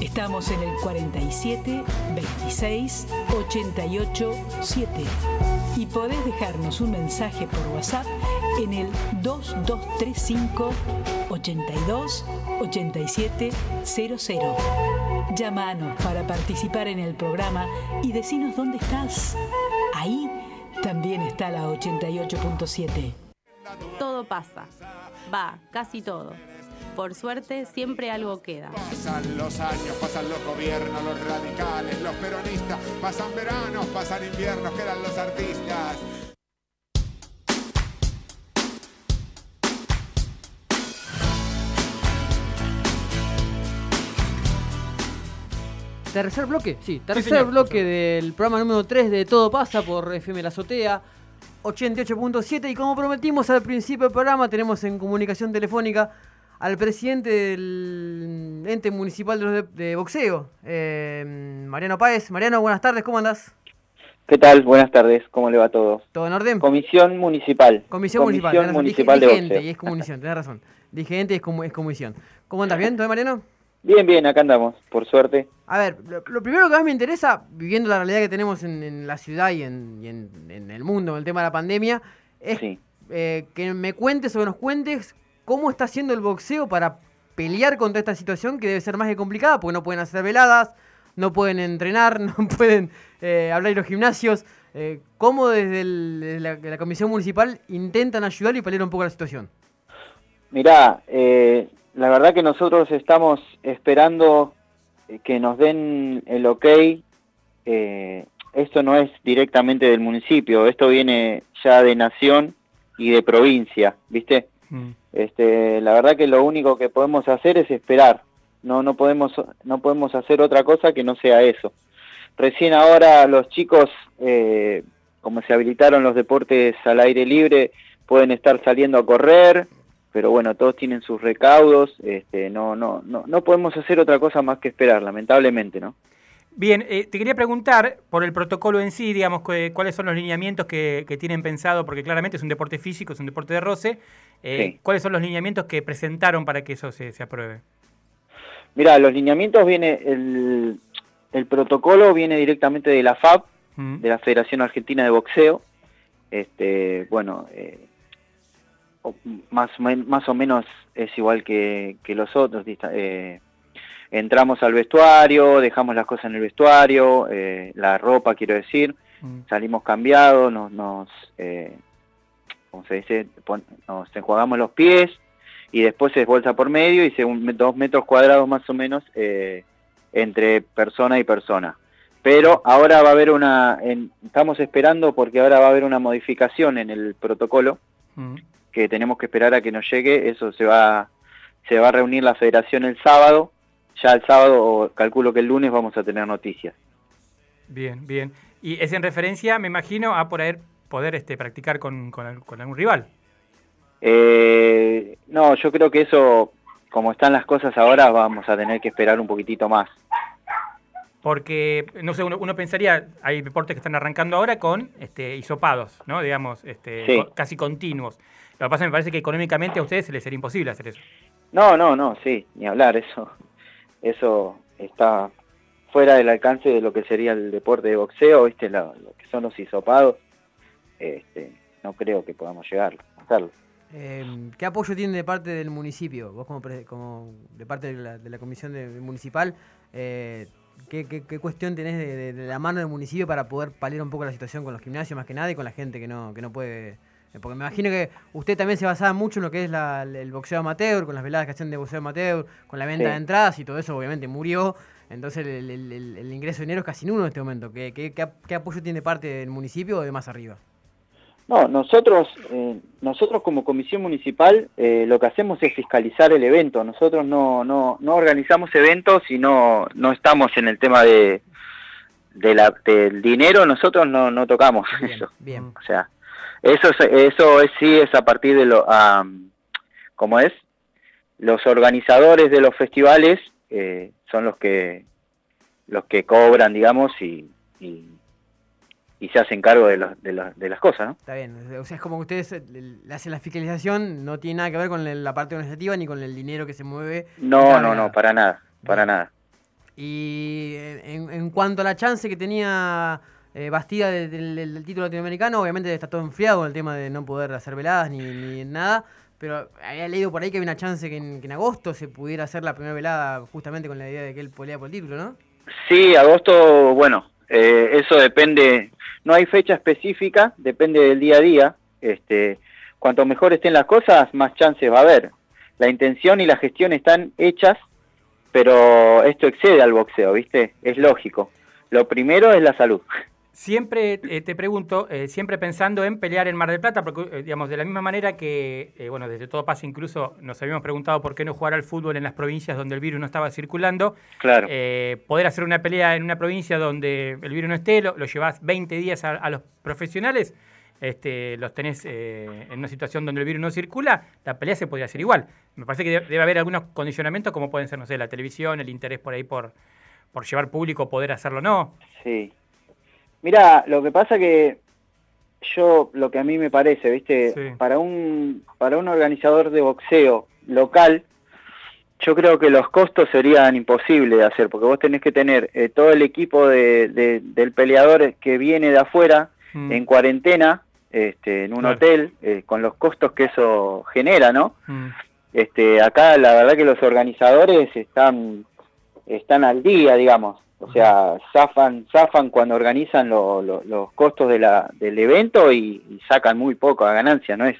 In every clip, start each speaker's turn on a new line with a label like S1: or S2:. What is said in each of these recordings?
S1: Estamos en el 47 26 88 7 y podés dejarnos un mensaje por WhatsApp en el 2235 82 87 00. Llámanos para participar en el programa y decinos dónde estás. Ahí también está la 88.7.
S2: Todo pasa. Va, casi todo. Por suerte, siempre algo queda.
S3: Pasan los años, pasan los gobiernos, los radicales, los peronistas, pasan veranos, pasan inviernos, que eran los artistas.
S4: Tercer bloque, sí, tercer bloque del programa número 3 de Todo Pasa por FM La Azotea 88.7 y como prometimos al principio del programa tenemos en comunicación telefónica al presidente del ente municipal de, de boxeo, eh, Mariano Páez. Mariano, buenas tardes, ¿cómo andás?
S5: ¿Qué tal? Buenas tardes, ¿cómo le va a todos?
S4: ¿Todo en orden?
S5: Comisión Municipal.
S4: Comisión, Municipal,
S5: Comisión Municipal de
S4: dije ente
S5: Boxeo.
S4: y es comunicación, tenés razón. Dije ente y es, comu- es comisión. ¿Cómo andás? ¿Bien? ¿Todo bien, Mariano?
S5: Bien, bien, acá andamos, por suerte.
S4: A ver, lo, lo primero que más me interesa, viviendo la realidad que tenemos en, en la ciudad y, en, y en- en el mundo el tema de la pandemia, es
S5: Sí.
S4: eh, que me cuentes o que nos cuentes cómo está haciendo el boxeo para pelear contra esta situación que debe ser más que complicada, porque no pueden hacer veladas, no pueden entrenar, no pueden eh, hablar en los gimnasios. Eh, ¿Cómo desde, el- desde la, comisión municipal intentan ayudar y paliar un poco la situación?
S5: Mirá, eh, la verdad que nosotros estamos esperando eh, que nos den el ok. Eh, esto no es directamente del municipio, esto viene ya de nación y de provincia, ¿viste? Este, la verdad que lo único que podemos hacer es esperar. No, no podemos, no podemos hacer otra cosa que no sea eso. Recién ahora los chicos, eh, como se habilitaron los deportes al aire libre, pueden estar saliendo a correr, pero bueno, todos tienen sus recaudos. Este, no, no, no, no podemos hacer otra cosa más que esperar, lamentablemente, ¿no?
S6: Bien, eh, te quería preguntar por el protocolo en sí, digamos, cuáles son los lineamientos que, que tienen pensado, porque claramente es un deporte físico, es un deporte de roce. eh,
S5: Sí.
S6: ¿Cuáles son los lineamientos que presentaron para que eso se, se apruebe?
S5: Mira, los lineamientos viene el, el protocolo viene directamente de la FAB,
S6: Mm.
S5: de la Federación Argentina de Boxeo. Este, bueno, eh, más, más o menos es igual que, que los otros. eh, entramos al vestuario, dejamos las cosas en el vestuario, eh, la ropa, quiero decir,
S6: Mm.
S5: salimos cambiados, nos, nos eh, ¿cómo se dice? Pon- nos enjuagamos los pies y después es bolsa por medio y según dos metros cuadrados más o menos eh, entre persona y persona. Pero ahora va a haber una, en- estamos esperando porque ahora va a haber una modificación en el protocolo
S6: Mm.
S5: que tenemos que esperar a que nos llegue, eso se va, se va a reunir la federación el sábado, ya el sábado, o calculo que el lunes vamos a tener noticias.
S6: Bien, bien. Y es en referencia, me imagino, a poder, poder este, practicar con, con al- con algún rival.
S5: Eh, no, yo creo que eso, como están las cosas ahora, vamos a tener que esperar un poquitito más.
S6: Porque, no sé, uno, uno pensaría, hay deportes que están arrancando ahora con este, hisopados, ¿no? Digamos, este,
S5: Sí.
S6: co- casi continuos. Lo que pasa me parece que económicamente a ustedes se les sería imposible hacer eso.
S5: No, no, no, sí, ni hablar, eso, eso está fuera del alcance de lo que sería el deporte de boxeo, viste, lo, que son los hisopados, este, no creo que podamos llegar a hacerlo.
S4: Eh, ¿Qué apoyo tiene de parte del municipio? Vos como, como de parte de la, de la comisión de- municipal, eh, ¿qué, qué- qué cuestión tenés de- de la mano del municipio para poder paliar un poco la situación con los gimnasios más que nada y con la gente que no, que no puede? Eh, Porque me imagino que usted también se basaba mucho en lo que es la- el boxeo amateur, con las veladas que hacen de boxeo amateur, con la venta
S5: Sí.
S4: de entradas y todo eso obviamente murió. Entonces el, el- el- el ingreso de dinero es casi nulo en este momento. ¿Qué, qué- qué ap- qué apoyo tiene parte del municipio o de más arriba?
S5: No, nosotros, eh, nosotros como comisión municipal eh, lo que hacemos es fiscalizar el evento. Nosotros no, no, no organizamos eventos y no, no estamos en el tema de, de la, del dinero. Nosotros no, no tocamos
S4: Bien,
S5: eso.
S4: bien.
S5: O sea, eso, es- eso es, sí es a partir de lo, am, ¿cómo es? Los organizadores de los festivales eh, son los que, los que cobran, digamos, y, y, y se hacen cargo de, los- de, los- de las cosas, ¿no?
S4: Está bien, o sea, es como que ustedes eh, le hacen la fiscalización, no tiene nada que ver con la parte organizativa ni con el dinero que se mueve.
S5: No, no, no, para nada, para
S4: Bien.
S5: nada.
S4: Y en, en cuanto a la chance que tenía eh, Bastida de- del, título latinoamericano, obviamente está todo enfriado el tema de no poder hacer veladas ni, ni nada. Pero había leído por ahí que había una chance que en, que en agosto se pudiera hacer la primera velada justamente con la idea de que él pelea por el título, ¿no?
S5: Sí, agosto, bueno, eh, eso depende, no hay fecha específica, depende del día a día. Este, cuanto mejor estén las cosas, más chances va a haber. La intención y la gestión están hechas, pero esto excede al boxeo, ¿viste? Es lógico. Lo primero es la salud.
S6: Siempre eh, te pregunto, eh, siempre pensando en pelear en Mar del Plata, porque, eh, digamos, de la misma manera que, eh, bueno, desde todo pasa, incluso nos habíamos preguntado por qué no jugar al fútbol en las provincias donde el virus no estaba circulando.
S5: Claro.
S6: Poder hacer una pelea en una provincia donde el virus no esté, lo, lo llevas 20 días a, a los profesionales, este, los tenés eh, en una situación donde el virus no circula, la pelea se podría hacer igual. Me parece que debe, debe haber algunos condicionamientos, como pueden ser, no sé, la televisión, el interés por ahí por, por llevar público, poder hacerlo o no.
S5: Sí. Mira, lo que pasa que yo, lo que a mí me parece, ¿viste?
S6: Sí.
S5: Para un para un organizador de boxeo local, yo creo que los costos serían imposibles de hacer, porque vos tenés que tener eh, todo el equipo de, de- del peleador que viene de afuera
S6: Mm.
S5: en cuarentena, este, en un
S6: Claro.
S5: hotel, eh, con los costos que eso genera, ¿no?
S6: Mm.
S5: Este, acá la verdad que los organizadores están están al día, digamos. O sea, zafan, zafan cuando organizan lo- lo- los costos del evento y, y sacan muy poco a ganancia, no es,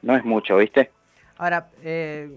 S5: no es mucho, ¿viste?
S4: Ahora, eh,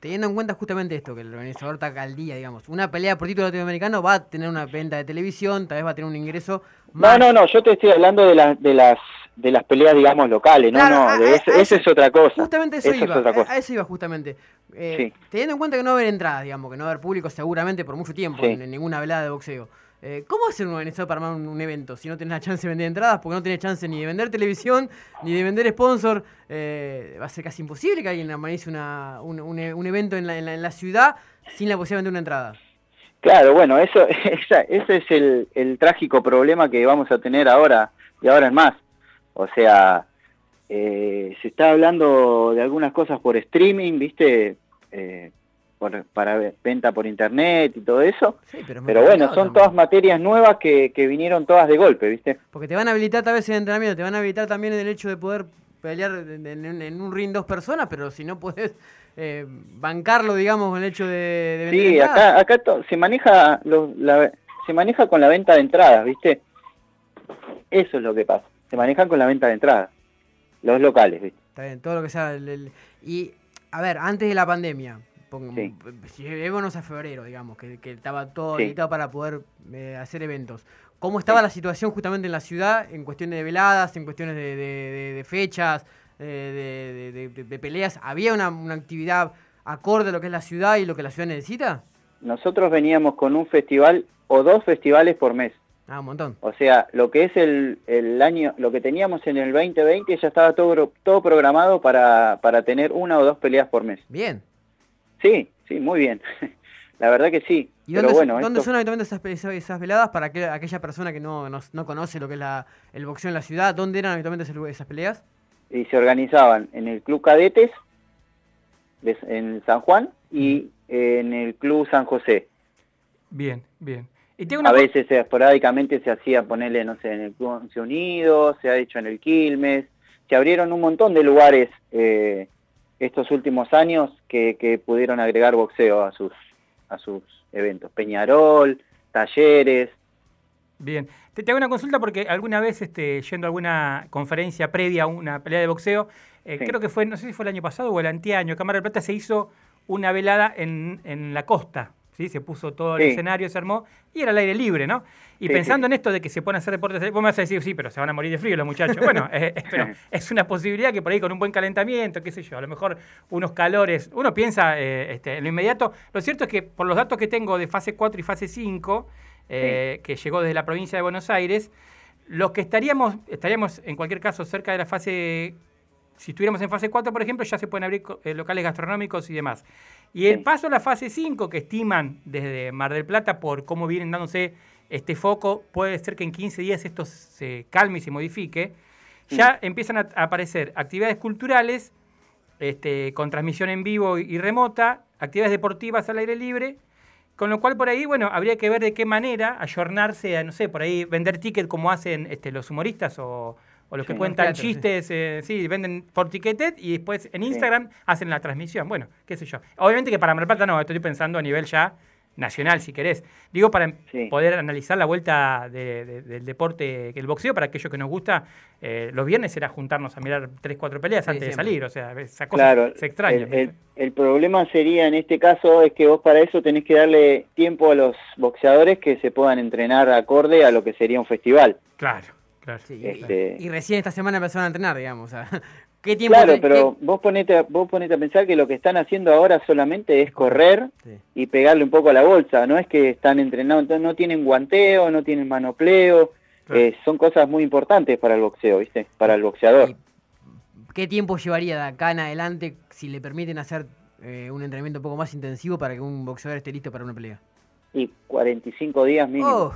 S4: teniendo en cuenta justamente esto, que el organizador está al día, digamos, una pelea por título latinoamericano va a tener una venta de televisión, tal vez va a tener un ingreso
S5: No,
S4: más.
S5: no, no, yo te estoy hablando de, la- de las de las peleas, digamos, locales, no,
S4: Claro,
S5: no,
S4: a-
S5: de
S4: a-
S5: ese-
S4: a
S5: eso
S4: eso-
S5: es otra cosa.
S4: Justamente eso,
S5: Eso
S4: iba,
S5: es otra
S4: a-
S5: cosa.
S4: a eso iba justamente. Eh,
S5: Sí.
S4: Teniendo en cuenta que no va a haber entradas, digamos, que no va a haber público seguramente por mucho tiempo
S5: Sí.
S4: en, en ninguna velada de boxeo. Eh, ¿Cómo hacer un organizador para armar un, evento si no tenés la chance de vender entradas? Porque no tenés chance ni de vender televisión, ni de vender sponsor. Eh, va a ser casi imposible que alguien organice un, evento en la, ciudad sin la posibilidad de vender una entrada.
S5: Claro, bueno, eso, esa- ese es el, trágico problema que vamos a tener ahora y ahora en más. O sea, eh, se está hablando de algunas cosas por streaming, ¿viste? Por- para ve- venta por internet y todo eso.
S4: Sí, pero,
S5: Pero bueno, son
S4: también.
S5: todas materias nuevas que, que vinieron todas de golpe, ¿viste?
S4: Porque te van a habilitar tal vez en entrenamiento, te van a habilitar también en el hecho de poder pelear en, en- en un ring dos personas, pero si no podés eh, bancarlo, digamos, con el hecho de, de vender
S5: Sí,
S4: entradas.
S5: acá, acá to- se maneja lo- la- se maneja con la venta de entradas, ¿viste? Eso es lo que pasa. Se manejan con la venta de entradas. Los locales, ¿viste?
S4: Está bien, todo lo que sea. el- el- y, a ver, antes de la pandemia, pong-
S5: Sí.
S4: si llevémonos a febrero, digamos, que, que estaba todo
S5: Sí.
S4: habilitado para poder eh, hacer eventos. ¿Cómo estaba la situación justamente en la ciudad en cuestiones de veladas, en cuestiones de, de- de- de fechas, eh, de, de- de- de peleas? ¿Había una, una actividad acorde a lo que es la ciudad y lo que la ciudad necesita?
S5: Nosotros veníamos con un festival o dos festivales por mes.
S4: Ah, un montón.
S5: O sea, lo que es el, el año, lo que teníamos en el 2020 ya estaba todo, todo programado para, para tener una o dos peleas por mes.
S4: Bien.
S5: Sí, sí, muy bien. La verdad que sí.
S4: ¿Y
S5: Pero
S4: dónde,
S5: bueno,
S4: dónde
S5: esto-
S4: son habitualmente esas, esas- esas veladas para que, aquella persona que no, no, no conoce lo que es la, el boxeo en la ciudad? ¿Dónde eran habitualmente esas, esas peleas?
S5: y se organizaban en el Club Cadetes de- en San Juan y en el Club San José.
S6: Bien, bien. Y tengo una
S5: A veces esporádicamente se hacía ponerle, no sé, en el Club Once Unidos, se ha hecho en el Quilmes, se abrieron un montón de lugares eh, estos últimos años que, que pudieron agregar boxeo a sus, a sus eventos. Peñarol, talleres,
S6: Bien. Te, te hago una consulta porque alguna vez, este, yendo a alguna conferencia previa a una pelea de boxeo, eh,
S5: Sí.
S6: creo que fue, no sé si fue el año pasado o el anteaño, Cámara del Plata se hizo una velada en, en la costa. ¿Sí? Se puso todo el
S5: Sí.
S6: escenario, se armó y era al aire libre, ¿no? Y
S5: Sí,
S6: pensando
S5: sí.
S6: en esto de que se pueden hacer deportes, vos me vas a decir, sí, pero se van a morir de frío los muchachos. Bueno, eh, pero es una posibilidad que por ahí con un buen calentamiento, qué sé yo, a lo mejor unos calores, uno piensa eh, este, en lo inmediato. Lo cierto es que por los datos que tengo de fase 4 y fase 5, eh, que llegó desde la provincia de Buenos Aires, los que estaríamos, estaríamos en cualquier caso cerca de la fase, si estuviéramos en fase 4, por ejemplo, ya se pueden abrir eh, locales gastronómicos y demás. Y el paso a la fase 5, que estiman desde Mar del Plata por cómo vienen dándose este foco, puede ser que en 15 días esto se calme y se modifique. Ya empiezan a aparecer actividades culturales este, con transmisión en vivo y y remota, actividades deportivas al aire libre, Con lo cual por ahí, bueno, habría que ver de qué manera ayornarse a, no sé, por ahí vender ticket como hacen este, los humoristas o, o los que
S5: Sí,
S6: cuentan
S4: teatro, sí.
S6: chistes, eh, sí, venden por Ticketed y después en Instagram hacen la transmisión. Bueno, qué sé yo. Obviamente que para Mar Plata no, estoy pensando a nivel ya nacional, si querés. Digo, para poder analizar la vuelta de- de- del deporte, el boxeo, para aquellos que nos gusta, eh, los viernes era juntarnos a mirar tres, cuatro peleas antes de salir. O sea, esa cosa
S5: Claro,
S6: se extraña.
S5: el, el- el problema sería en este caso es que vos para eso tenés que darle tiempo a los boxeadores que se puedan entrenar acorde a lo que sería un festival.
S6: Claro, claro.
S4: Sí,
S5: Este-
S4: Y recién esta semana empezaron a entrenar, digamos. o sea, ¿Qué tiempo
S5: Claro, pero vos ponete, a- vos ponete a pensar que lo que están haciendo ahora solamente es correr
S4: sí.
S5: y pegarle un poco a la bolsa, no es que están entrenando, entonces no tienen guanteo, no tienen manopleo,
S6: Claro.
S5: eh, son cosas muy importantes para el boxeo, ¿viste? Para el boxeador.
S4: Y- ¿Qué tiempo llevaría de acá en adelante si le permiten hacer eh, un entrenamiento un poco más intensivo para que un boxeador esté listo para una pelea?
S5: Y 45 días mínimo.
S4: Oh.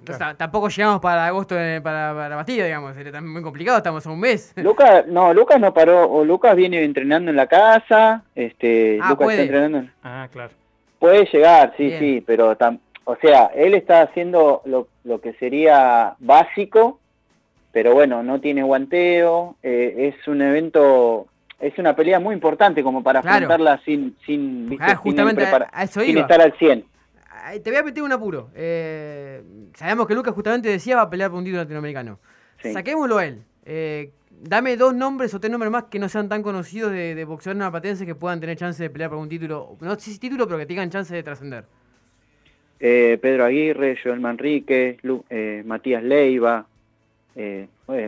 S4: Entonces, tampoco llegamos para agosto de- para, para Bastilla, digamos. También muy complicado, estamos a un mes.
S5: Lucas, no, Lucas no paró, o Lucas viene entrenando en la casa, este,
S4: Ah,
S5: Lucas
S4: puede.
S5: está entrenando, en-
S6: Ah, claro.
S5: puede llegar, sí,
S4: Bien.
S5: sí, pero, tam- o sea, él está haciendo lo, lo que sería básico, pero bueno, no tiene guanteo, eh, es un evento, es una pelea muy importante como para
S4: Claro.
S5: afrontarla sin, sin, ¿viste?
S4: Ah,
S5: sin
S4: justamente
S5: prepara-
S4: a, a eso
S5: sin estar al 100.
S4: Te voy a meter un apuro. Eh, sabemos que Lucas justamente decía va a pelear por un título latinoamericano.
S5: Sí.
S4: Saquémoslo a él. Eh, dame dos nombres o tres nombres más que no sean tan conocidos de, de boxeadores napatenses que puedan tener chance de pelear por un título. No sé si título, pero que tengan chance de trascender.
S5: Eh, Pedro Aguirre, Joel Manrique, Lu- Matías Leiva,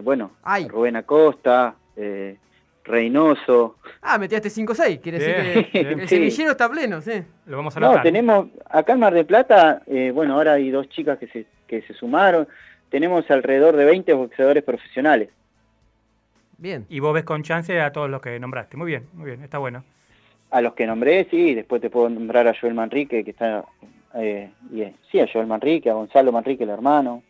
S5: bueno,
S4: Ay.
S5: Rubén Acosta, Reynoso.
S4: Ah, metiste 5-6. Quiere
S6: Bien,
S4: decir que
S6: bien.
S4: el
S5: Sí.
S4: semillero está pleno, sí.
S6: Lo vamos a
S5: No,
S6: anotar.
S5: tenemos acá en Mar del Plata, eh, bueno, ahora hay dos chicas que se, que se sumaron, tenemos alrededor de 20 boxeadores profesionales.
S4: Bien.
S6: Y vos ves con chance a todos los que nombraste. Muy bien, muy bien, está bueno.
S5: A los que nombré, sí, después te puedo nombrar a Joel Manrique, que está, eh, y, eh, sí, a Joel Manrique, a Gonzalo Manrique, el hermano.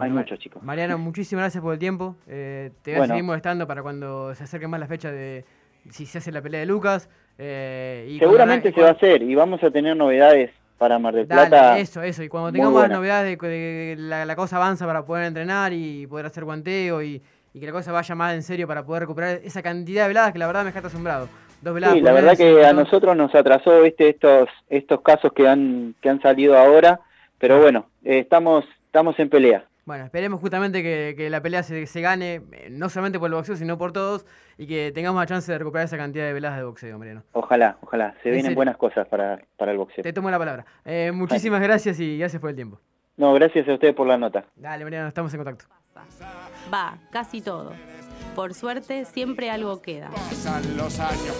S5: Hay muchos chicos.
S4: Mariano, muchísimas gracias por el tiempo. Eh, te voy a
S5: Bueno.
S4: seguir molestando para cuando se acerque más la fecha de si se hace la pelea de Lucas. eh, y
S5: Seguramente se va a hacer y vamos a tener novedades para Mar del
S4: Dale,
S5: Plata.
S4: eso, eso. Y cuando tengamos las novedades de que la, la cosa avanza para poder entrenar y poder hacer guanteo y, y que la cosa vaya más en serio para poder recuperar esa cantidad de veladas que la verdad me deja asombrado. Dos veladas
S5: Sí, la verdad que a nosotros nos atrasó ¿viste? estos estos casos que han que han salido ahora, pero bueno, eh, estamos estamos en pelea.
S4: Bueno, esperemos justamente que, que la pelea se, se gane, eh, no solamente por el boxeo, sino por todos, y que tengamos la chance de recuperar esa cantidad de veladas de boxeo, Mariano.
S5: Ojalá, ojalá. Se
S4: En
S5: vienen
S4: serio.
S5: buenas cosas para, para el boxeo.
S4: Te tomo la palabra. Eh, muchísimas gracias y gracias por el tiempo.
S5: No, gracias a ustedes por la nota.
S4: Dale, Mariano, estamos en contacto.
S2: Va, casi todo. Por suerte, siempre algo queda.
S3: Pasan los años.